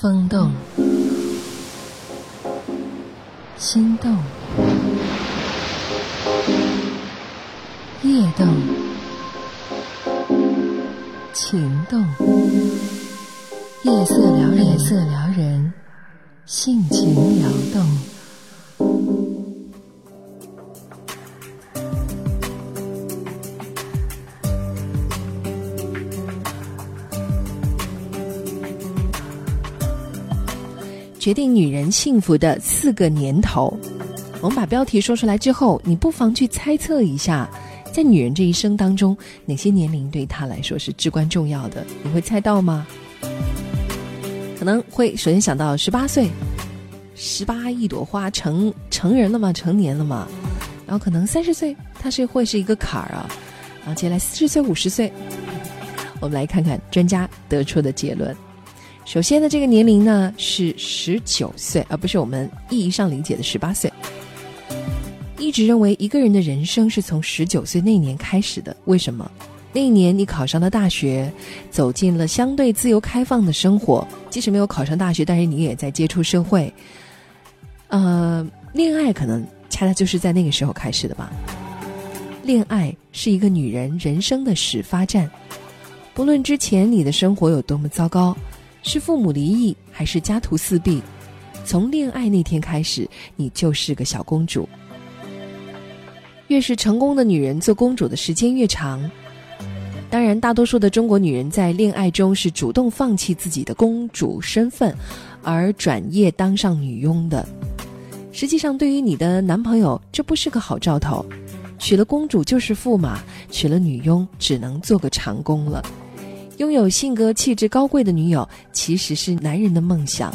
风动，心动，夜动，情动，夜色撩人，夜色撩人，性情撩动。决定女人幸福的四个年头。我们把标题说出来之后，你不妨去猜测一下，在女人这一生当中，哪些年龄对她来说是至关重要的？你会猜到吗？可能会首先想到十八岁，十八一朵花，成成人了吗？成年了吗？然后可能三十岁，它是会是一个坎儿啊。然后接下来四十岁、五十岁，我们来看看专家得出的结论。首先呢，这个年龄呢是十九岁，而不是我们意义上理解的十八岁。一直认为一个人的人生是从十九岁那年开始的，为什么？那一年你考上了大学，走进了相对自由开放的生活。即使没有考上大学，但是你也在接触社会。呃，恋爱可能恰恰就是在那个时候开始的吧。恋爱是一个女人人生的始发站，不论之前你的生活有多么糟糕。是父母离异还是家徒四壁？从恋爱那天开始，你就是个小公主。越是成功的女人，做公主的时间越长。当然，大多数的中国女人在恋爱中是主动放弃自己的公主身份，而转业当上女佣的。实际上，对于你的男朋友，这不是个好兆头。娶了公主就是驸马，娶了女佣只能做个长工了。拥有性格气质高贵的女友，其实是男人的梦想。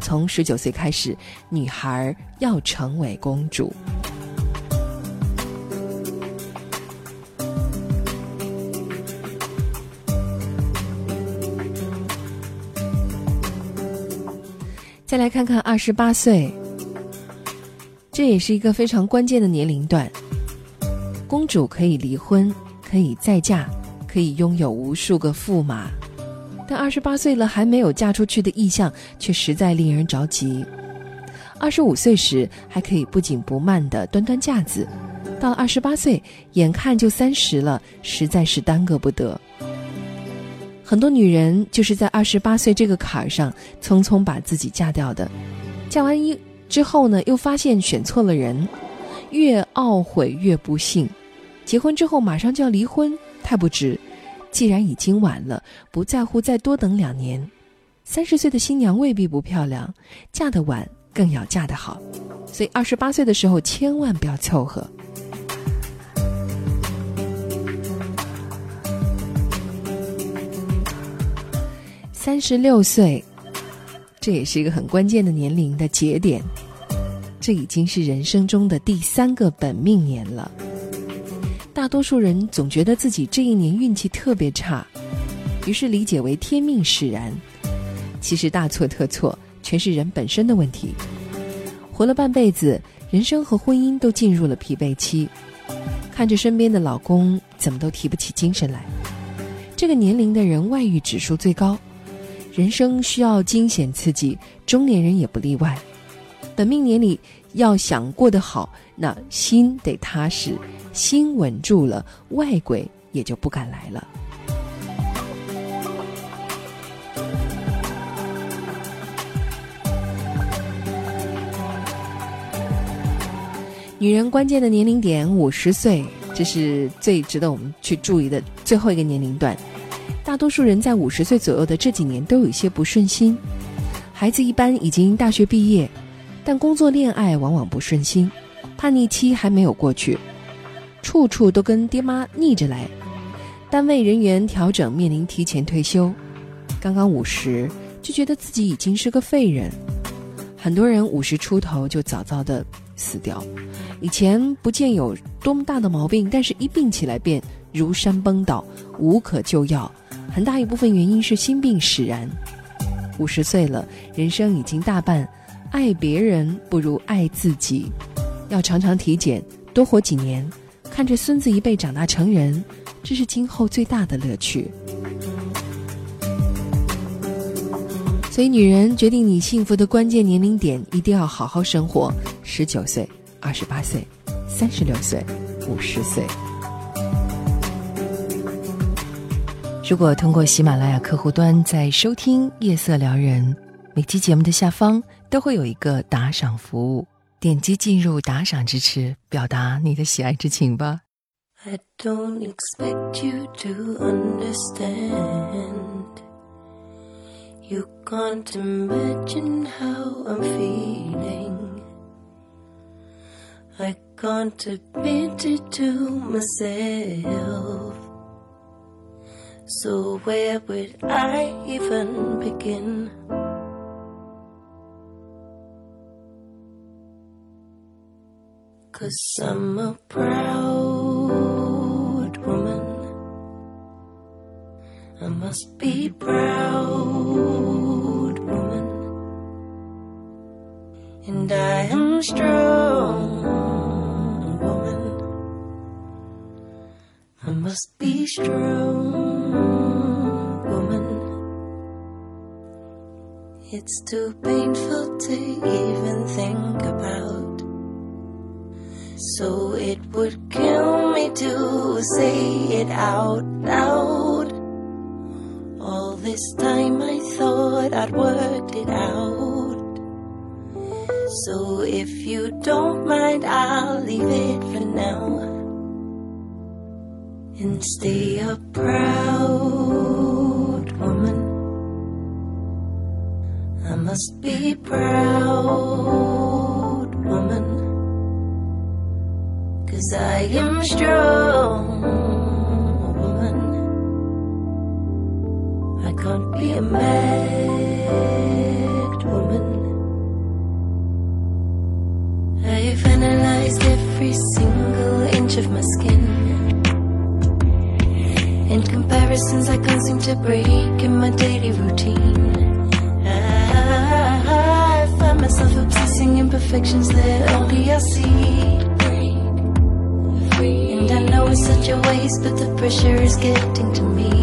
从十九岁开始，女孩要成为公主。再来看看二十八岁，这也是一个非常关键的年龄段。公主可以离婚，可以再嫁。可以拥有无数个驸马，但二十八岁了还没有嫁出去的意向，却实在令人着急。二十五岁时还可以不紧不慢的端端架子，到了二十八岁，眼看就三十了，实在是耽搁不得。很多女人就是在二十八岁这个坎儿上，匆匆把自己嫁掉的。嫁完一之后呢，又发现选错了人，越懊悔越不幸。结婚之后马上就要离婚。太不值！既然已经晚了，不在乎再多等两年。三十岁的新娘未必不漂亮，嫁得晚更要嫁得好。所以二十八岁的时候千万不要凑合。三十六岁，这也是一个很关键的年龄的节点。这已经是人生中的第三个本命年了。大多数人总觉得自己这一年运气特别差，于是理解为天命使然。其实大错特错，全是人本身的问题。活了半辈子，人生和婚姻都进入了疲惫期，看着身边的老公怎么都提不起精神来。这个年龄的人外遇指数最高，人生需要惊险刺激，中年人也不例外。本命年里要想过得好，那心得踏实。心稳住了，外鬼也就不敢来了。女人关键的年龄点五十岁，这是最值得我们去注意的最后一个年龄段。大多数人在五十岁左右的这几年都有一些不顺心。孩子一般已经大学毕业，但工作、恋爱往往不顺心，叛逆期还没有过去。处处都跟爹妈逆着来，单位人员调整，面临提前退休，刚刚五十就觉得自己已经是个废人。很多人五十出头就早早的死掉，以前不见有多么大的毛病，但是一病起来便如山崩倒，无可救药。很大一部分原因是心病使然。五十岁了，人生已经大半，爱别人不如爱自己，要常常体检，多活几年。看着孙子一辈长大成人，这是今后最大的乐趣。所以，女人决定你幸福的关键年龄点，一定要好好生活。十九岁、二十八岁、三十六岁、五十岁。如果通过喜马拉雅客户端在收听《夜色撩人》，每期节目的下方都会有一个打赏服务，点击进入打赏支持，表达你的喜爱之情吧。I don't expect you to understand. You can't imagine how I'm feeling. I can't admit it to myself. So, where would I even begin? Cause I'm a proud woman. I must be proud woman. And I am strong woman. I must be strong woman. It's too painful to even think about. So it would kill me to say it out loud. All this time I thought I'd worked it out. So if you don't mind, I'll leave it for now. And stay a proud woman. I must be proud Cause I am strong woman. I can't be a mad woman. I've analyzed every single inch of my skin. In comparisons I can't seem to break in my daily routine. I find myself obsessing imperfections that only I see. I such a waste, but the pressure is getting to me.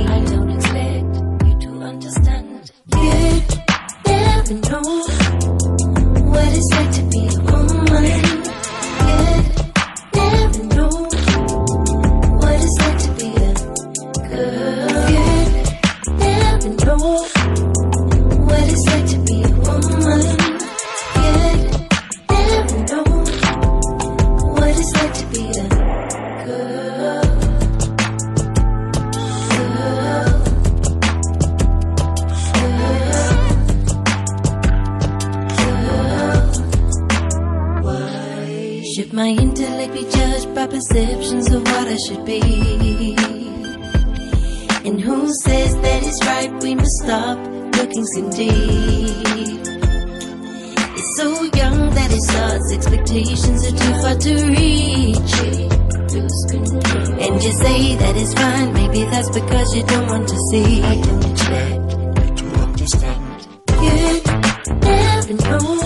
Be judged by perceptions of what I should be? And who says that it's right we must stop looking so deep? It's so young that it starts. Expectations are too far to reach. And you say that it's fine. Maybe that's because you don't want to see. I don't expect you to understand. You never know